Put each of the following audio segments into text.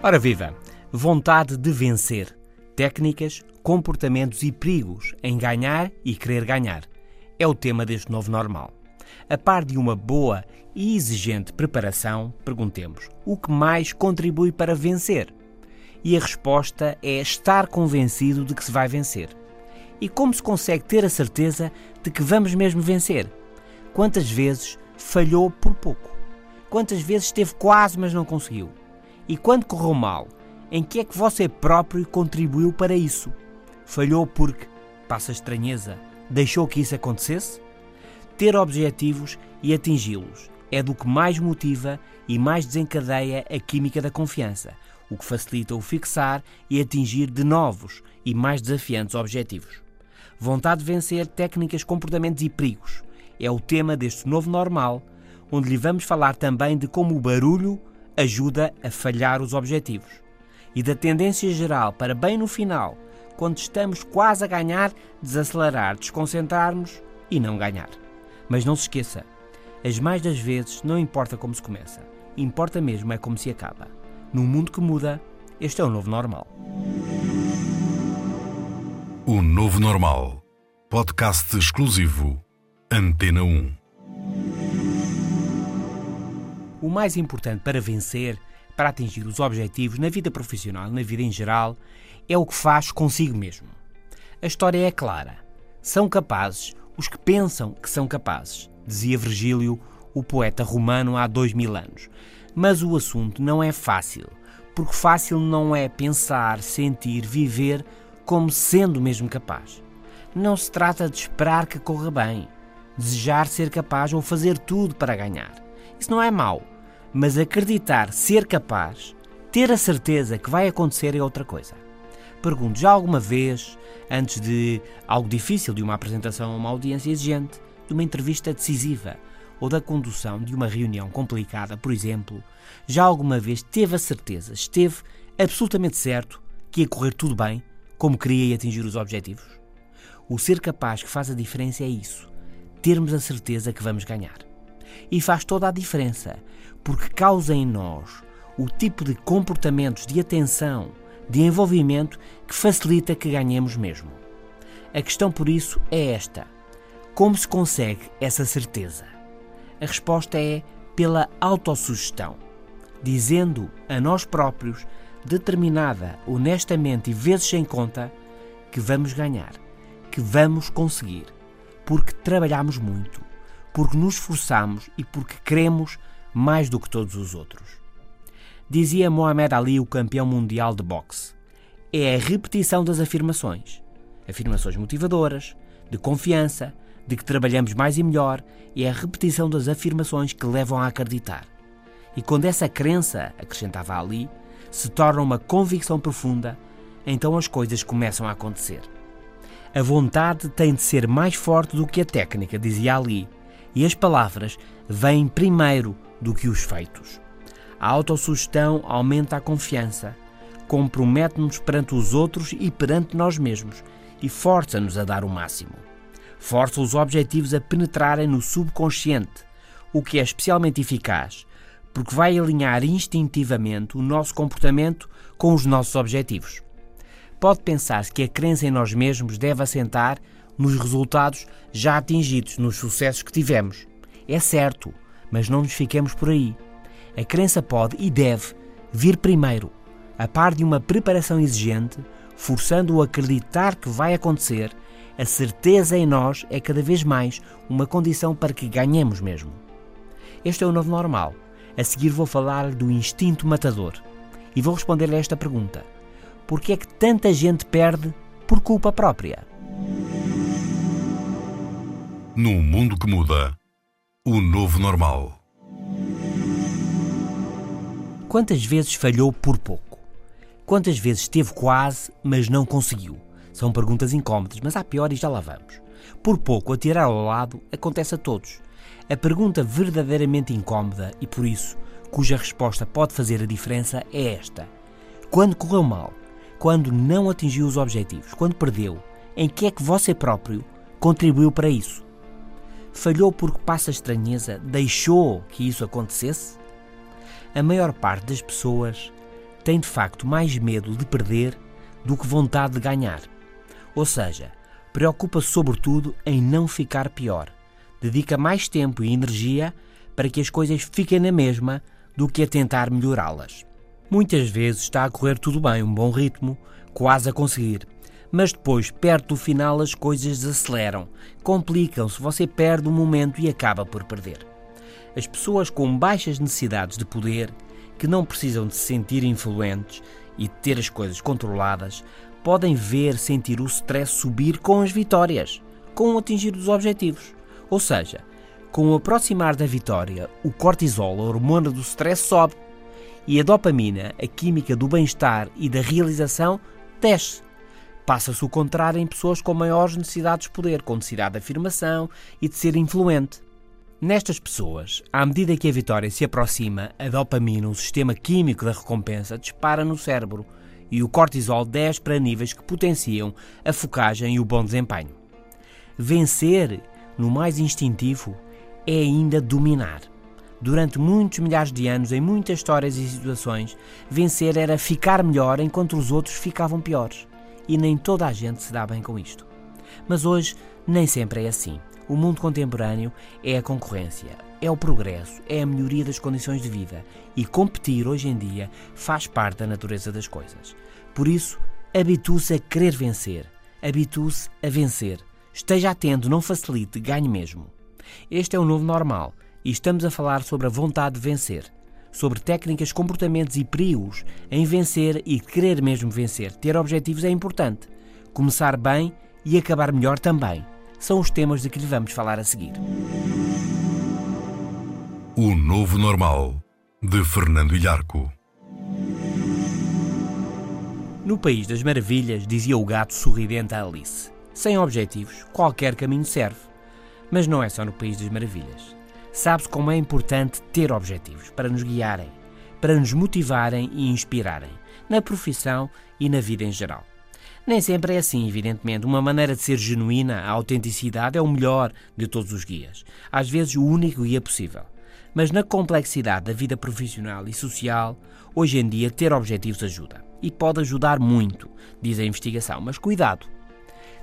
Ora viva! Vontade de vencer. Técnicas, comportamentos e perigos em ganhar e querer ganhar. É o tema deste novo normal. A par de uma boa e exigente preparação, perguntemos: o que mais contribui para vencer? E a resposta é estar convencido de que se vai vencer. E como se consegue ter a certeza de que vamos mesmo vencer? Quantas vezes falhou por pouco? Quantas vezes esteve quase, mas não conseguiu? E quando correu mal, em que é que você próprio contribuiu para isso? Falhou porque, passa estranheza, deixou que isso acontecesse? Ter objetivos e atingi-los é do que mais motiva e mais desencadeia a química da confiança, o que facilita o fixar e atingir de novos e mais desafiantes objetivos. Vontade de vencer técnicas, comportamentos e perigos é o tema deste novo normal, onde lhe vamos falar também de como o barulho ajuda a falhar os objetivos. E da tendência geral para bem no final, quando estamos quase a ganhar, desacelerar, desconcentrarmos e não ganhar. Mas não se esqueça, as mais das vezes não importa como se começa, importa mesmo é como se acaba. Num mundo que muda, este é o novo normal. O Novo Normal. Podcast exclusivo. Antena 1. O mais importante para vencer, para atingir os objetivos na vida profissional, na vida em geral, é o que faz consigo mesmo. A história é clara. São capazes os que pensam que são capazes, dizia Virgílio, o poeta romano há dois mil anos. Mas o assunto não é fácil, porque fácil não é pensar, sentir, viver como sendo mesmo capaz. Não se trata de esperar que corra bem, desejar ser capaz ou fazer tudo para ganhar. Isso não é mau, mas acreditar ser capaz, ter a certeza que vai acontecer é outra coisa. Pergunto, já alguma vez, antes de algo difícil, de uma apresentação a uma audiência exigente, de uma entrevista decisiva ou da condução de uma reunião complicada, por exemplo, já alguma vez teve a certeza, esteve absolutamente certo que ia correr tudo bem, como queria e atingir os objetivos? O ser capaz que faz a diferença é isso, termos a certeza que vamos ganhar. E faz toda a diferença, porque causa em nós o tipo de comportamentos de atenção, de envolvimento que facilita que ganhemos mesmo. A questão por isso é esta: como se consegue essa certeza? A resposta é pela autossugestão, dizendo a nós próprios, determinada, honestamente e vezes sem conta, que vamos ganhar, que vamos conseguir, porque trabalhamos muito, porque nos esforçamos e porque queremos mais do que todos os outros. Dizia Mohamed Ali, o campeão mundial de boxe: é a repetição das afirmações. Afirmações motivadoras, de confiança, de que trabalhamos mais e melhor, é a repetição das afirmações que levam a acreditar. E quando essa crença, acrescentava Ali, se torna uma convicção profunda, então as coisas começam a acontecer. A vontade tem de ser mais forte do que a técnica, dizia Ali, e as palavras vêm primeiro do que os feitos. A autossugestão aumenta a confiança, compromete-nos perante os outros e perante nós mesmos e força-nos a dar o máximo. Força os objetivos a penetrarem no subconsciente, o que é especialmente eficaz, porque vai alinhar instintivamente o nosso comportamento com os nossos objetivos. Pode pensar-se que a crença em nós mesmos deve assentar nos resultados já atingidos, nos sucessos que tivemos. É certo, mas não nos fiquemos por aí. A crença pode e deve vir primeiro, a par de uma preparação exigente, forçando-o a acreditar que vai acontecer. A certeza em nós é cada vez mais uma condição para que ganhemos mesmo. Este é o novo normal. A seguir vou falar do instinto matador e vou responder-lhe esta pergunta: Por que é que tanta gente perde por culpa própria? Num mundo que muda, o novo normal. Quantas vezes falhou por pouco? Quantas vezes esteve quase, mas não conseguiu? São perguntas incómodas, mas há pior e já lá vamos. Por pouco, atirar ao lado acontece a todos. A pergunta verdadeiramente incómoda e, por isso, cuja resposta pode fazer a diferença é esta: Quando correu mal? Quando não atingiu os objetivos? Quando perdeu? Em que é que você próprio contribuiu para isso? Falhou porque passa estranheza? Deixou que isso acontecesse? A maior parte das pessoas tem de facto mais medo de perder do que vontade de ganhar. Ou seja, preocupa-se sobretudo em não ficar pior. Dedica mais tempo e energia para que as coisas fiquem na mesma do que a tentar melhorá-las. Muitas vezes está a correr tudo bem, um bom ritmo, quase a conseguir. Mas depois, perto do final, as coisas desaceleram, complicam-se, você perde o momento e acaba por perder. As pessoas com baixas necessidades de poder, que não precisam de se sentir influentes e de ter as coisas controladas, podem ver, sentir o stress subir com as vitórias, com o atingir dos objetivos. Ou seja, com o aproximar da vitória, o cortisol, a hormona do stress, sobe e a dopamina, a química do bem-estar e da realização, desce. Passa-se o contrário em pessoas com maiores necessidades de poder, com necessidade de afirmação e de ser influente. Nestas pessoas, à medida que a vitória se aproxima, a dopamina, o sistema químico da recompensa, dispara no cérebro e o cortisol desce para níveis que potenciam a focagem e o bom desempenho. Vencer, no mais instintivo, é ainda dominar. Durante muitos milhares de anos, em muitas histórias e situações, vencer era ficar melhor enquanto os outros ficavam piores. E nem toda a gente se dá bem com isto. Mas hoje nem sempre é assim. O mundo contemporâneo é a concorrência, é o progresso, é a melhoria das condições de vida e competir hoje em dia faz parte da natureza das coisas. Por isso, habitue-se a querer vencer, habitue-se a vencer. Esteja atento, não facilite, ganhe mesmo. Este é o novo normal e estamos a falar sobre a vontade de vencer, sobre técnicas, comportamentos e perigos em vencer e querer mesmo vencer. Ter objetivos é importante. Começar bem e acabar melhor também. São os temas de que lhe vamos falar a seguir. O Novo Normal, de Fernando Ilharco. No País das Maravilhas, dizia o gato sorridente a Alice: sem objetivos, qualquer caminho serve. Mas não é só no País das Maravilhas. Sabe-se como é importante ter objetivos para nos guiarem, para nos motivarem e inspirarem, na profissão e na vida em geral. Nem sempre é assim, evidentemente. Uma maneira de ser genuína, a autenticidade, é o melhor de todos os guias. Às vezes, o único guia possível. Mas na complexidade da vida profissional e social, hoje em dia, ter objetivos ajuda. E pode ajudar muito, diz a investigação. Mas cuidado!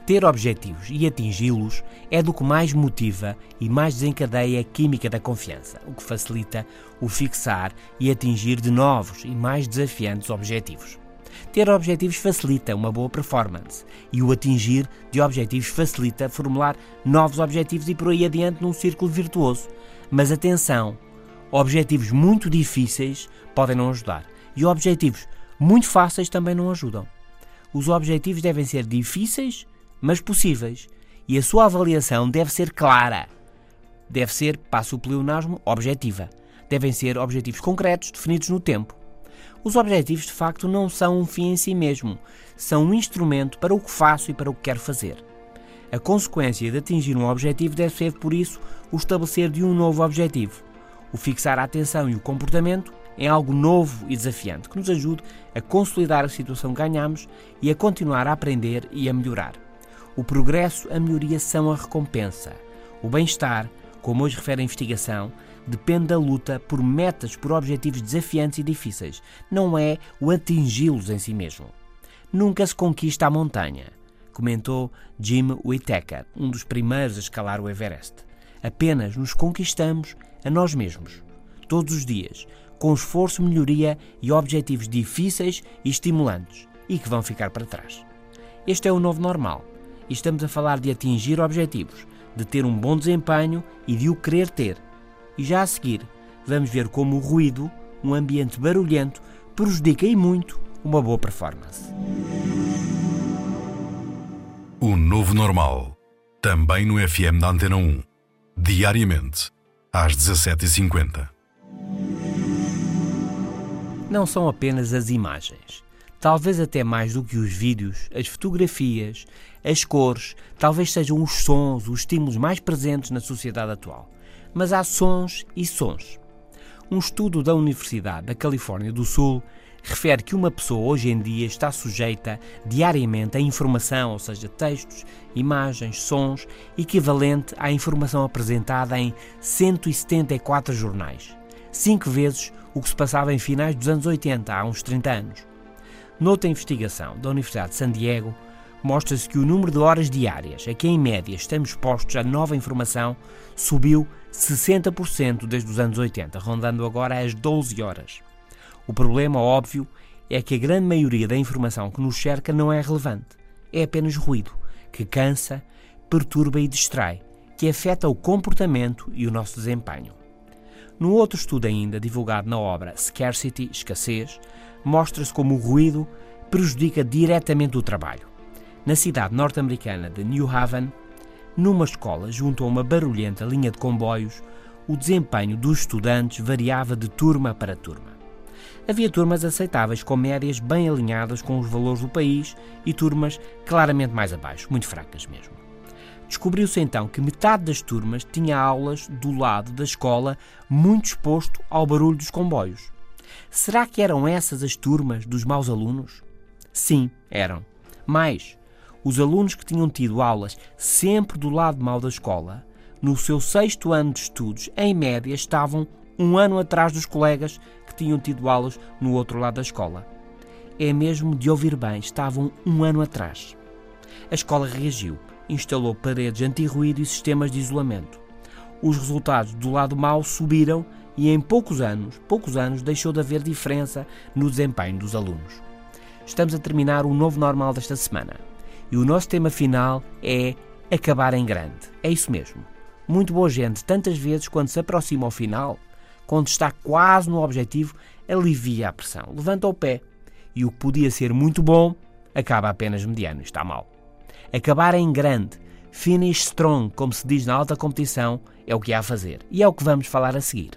Ter objetivos e atingi-los é do que mais motiva e mais desencadeia a química da confiança, o que facilita o fixar e atingir de novos e mais desafiantes objetivos. Ter objetivos facilita uma boa performance e o atingir de objetivos facilita formular novos objetivos e por aí adiante num círculo virtuoso. Mas atenção, objetivos muito difíceis podem não ajudar e objetivos muito fáceis também não ajudam. Os objetivos devem ser difíceis mas possíveis. E a sua avaliação deve ser clara. Deve ser, passo o pleonasmo, objetiva. Devem ser objetivos concretos, definidos no tempo. Os objetivos, de facto, não são um fim em si mesmo, são um instrumento para o que faço e para o que quero fazer. A consequência de atingir um objetivo deve ser, por isso, o estabelecer de um novo objetivo. O fixar a atenção e o comportamento em algo novo e desafiante que nos ajude a consolidar a situação que ganhamos e a continuar a aprender e a melhorar. O progresso, a melhoria são a recompensa. O bem-estar, como hoje refere a investigação, depende da luta por metas, por objetivos desafiantes e difíceis, não é o atingi-los em si mesmo. Nunca se conquista a montanha, comentou Jim Whittaker, um dos primeiros a escalar o Everest. Apenas nos conquistamos a nós mesmos, todos os dias, com esforço, melhoria e objetivos difíceis e estimulantes e que vão ficar para trás. Este é o novo normal e estamos a falar de atingir objetivos, de ter um bom desempenho e de o querer ter. E já a seguir, vamos ver como o ruído, um ambiente barulhento, prejudica e muito uma boa performance. O novo normal, também no FM da Antena 1, diariamente, às 17h50. não são apenas as imagens. Talvez até mais do que os vídeos, as fotografias, as cores, talvez sejam os sons, os estímulos mais presentes na sociedade atual. Mas há sons e sons. Um estudo da Universidade da Califórnia do Sul refere que uma pessoa hoje em dia está sujeita diariamente a informação, ou seja, textos, imagens, sons, equivalente à informação apresentada em 174 jornais. Cinco vezes o que se passava em finais dos anos 80, há uns 30 anos. Noutra investigação da Universidade de San Diego, mostra-se que o número de horas diárias a que, em média, estamos expostos a nova informação subiu 60% desde os anos 80, rondando agora as 12 horas. O problema, óbvio, é que a grande maioria da informação que nos cerca não é relevante. É apenas ruído, que cansa, perturba e distrai, que afeta o comportamento e o nosso desempenho. No outro estudo ainda, divulgado na obra Scarcity, Escassez, mostra-se como o ruído prejudica diretamente o trabalho. Na cidade norte-americana de New Haven, numa escola junto a uma barulhenta linha de comboios, o desempenho dos estudantes variava de turma para turma. Havia turmas aceitáveis com médias bem alinhadas com os valores do país e turmas claramente mais abaixo, muito fracas mesmo. Descobriu-se então que metade das turmas tinha aulas do lado da escola muito exposto ao barulho dos comboios. Será que eram essas as turmas dos maus alunos? Sim, eram. Mais, os alunos que tinham tido aulas sempre do lado mau da escola, no seu sexto ano de estudos, em média, estavam um ano atrás dos colegas que tinham tido aulas no outro lado da escola. É mesmo de ouvir bem, estavam um ano atrás. A escola reagiu, instalou paredes anti-ruído e sistemas de isolamento. Os resultados do lado mau subiram e em poucos anos, poucos anos, deixou de haver diferença no desempenho dos alunos. Estamos a terminar o novo normal desta semana e o nosso tema final é acabar em grande. É isso mesmo. Muito boa gente, tantas vezes quando se aproxima ao final, quando está quase no objetivo, alivia a pressão, levanta o pé. E o que podia ser muito bom, acaba apenas mediano, está mal. Acabar em grande, finish strong, como se diz na alta competição, é o que há a fazer. E é o que vamos falar a seguir.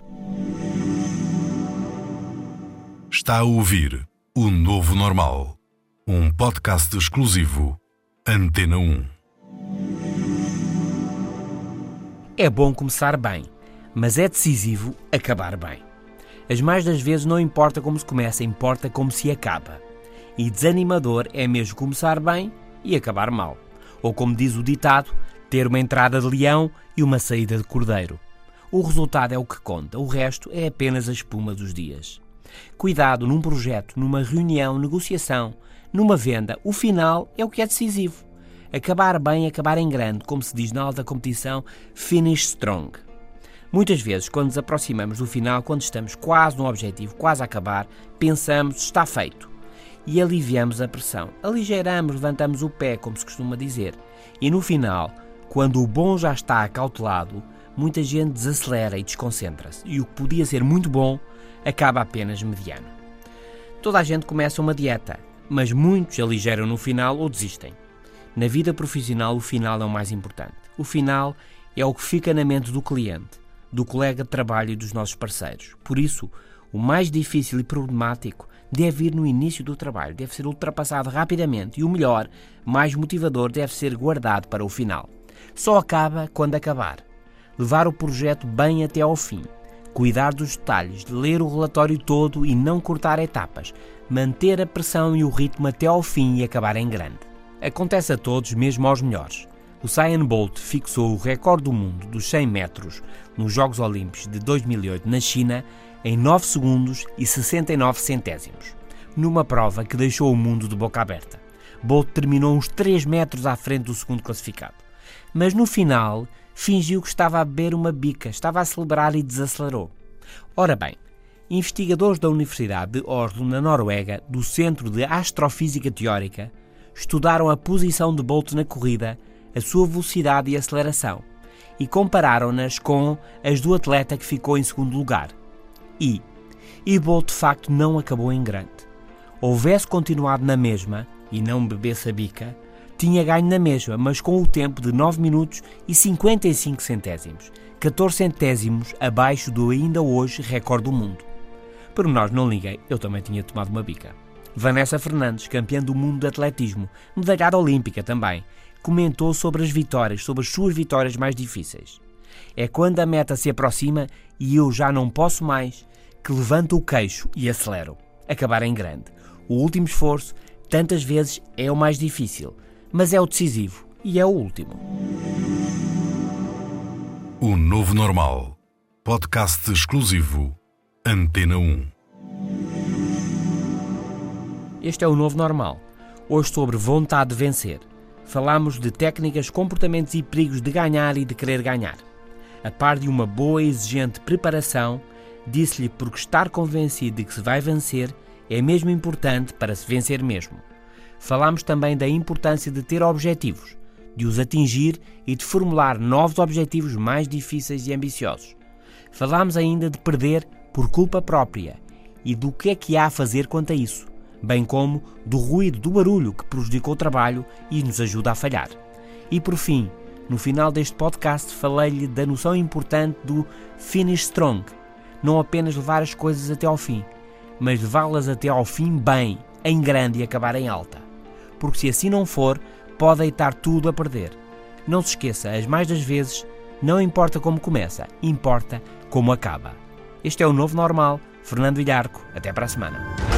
Está a ouvir O Novo Normal, um podcast exclusivo Antena 1. É bom começar bem mas é decisivo acabar bem. As mais das vezes não importa como se começa, importa como se acaba. E desanimador é mesmo começar bem e acabar mal. Ou como diz o ditado, ter uma entrada de leão e uma saída de cordeiro. O resultado é o que conta, o resto é apenas a espuma dos dias. Cuidado num projeto, numa reunião, negociação, numa venda, o final é o que é decisivo. Acabar bem, acabar em grande, como se diz na alta competição, finish strong. Muitas vezes, quando nos aproximamos do final, quando estamos quase no objetivo, quase a acabar, pensamos está feito e aliviamos a pressão. Aligeiramos, levantamos o pé, como se costuma dizer. E no final, quando o bom já está acautelado, muita gente desacelera e desconcentra-se. E o que podia ser muito bom acaba apenas mediano. Toda a gente começa uma dieta, mas muitos aligeram no final ou desistem. Na vida profissional, o final é o mais importante. O final é o que fica na mente do cliente do colega de trabalho e dos nossos parceiros. Por isso, o mais difícil e problemático deve ir no início do trabalho, deve ser ultrapassado rapidamente e o melhor, mais motivador, deve ser guardado para o final. Só acaba quando acabar. Levar o projeto bem até ao fim, cuidar dos detalhes, ler o relatório todo e não cortar etapas, manter a pressão e o ritmo até ao fim e acabar em grande. Acontece a todos, mesmo aos melhores. O Usain Bolt fixou o recorde do mundo dos 100 metros nos Jogos Olímpicos de 2008 na China em 9 segundos e 69 centésimos, numa prova que deixou o mundo de boca aberta. Bolt terminou uns 3 metros à frente do segundo classificado, mas no final fingiu que estava a beber uma bica, estava a celebrar e desacelerou. Ora bem, investigadores da Universidade de Oslo, na Noruega, do Centro de Astrofísica Teórica, estudaram a posição de Bolt na corrida a sua velocidade e aceleração e compararam-nas com as do atleta que ficou em segundo lugar. E, e Bolt de facto não acabou em grande. Houvesse continuado na mesma e não bebesse a bica, tinha ganho na mesma, mas com o tempo de 9 minutos e 55 centésimos, 14 centésimos abaixo do ainda hoje recorde do mundo. Por nós não liguei, eu também tinha tomado uma bica. Vanessa Fernandes, campeã do mundo de atletismo, medalhada olímpica também, comentou sobre as vitórias, sobre as suas vitórias mais difíceis. É quando a meta se aproxima e eu já não posso mais, que levanto o queixo e acelero. Acabar em grande. O último esforço, tantas vezes, é o mais difícil, mas é o decisivo e é o último. O Novo Normal. Podcast exclusivo Antena 1. Este é o novo normal. Hoje sobre vontade de vencer. Falamos de técnicas, comportamentos e perigos de ganhar e de querer ganhar. A par de uma boa e exigente preparação, disse-lhe porque estar convencido de que se vai vencer é mesmo importante para se vencer mesmo. Falamos também da importância de ter objetivos, de os atingir e de formular novos objetivos mais difíceis e ambiciosos. Falamos ainda de perder por culpa própria e do que é que há a fazer quanto a isso, bem como do ruído do barulho que prejudica o trabalho e nos ajuda a falhar. E por fim, no final deste podcast, falei-lhe da noção importante do finish strong, não apenas levar as coisas até ao fim, mas levá-las até ao fim bem, em grande e acabar em alta. Porque se assim não for, pode deitar tudo a perder. Não se esqueça, as mais das vezes, não importa como começa, importa como acaba. Este é o novo normal. Fernando Ilharco. Até para a semana.